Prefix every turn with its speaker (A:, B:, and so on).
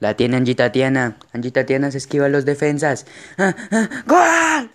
A: La tiene Angie Tatiana. Angie Tatiana se esquiva los defensas. ¡Ah, ah! ¡Gol!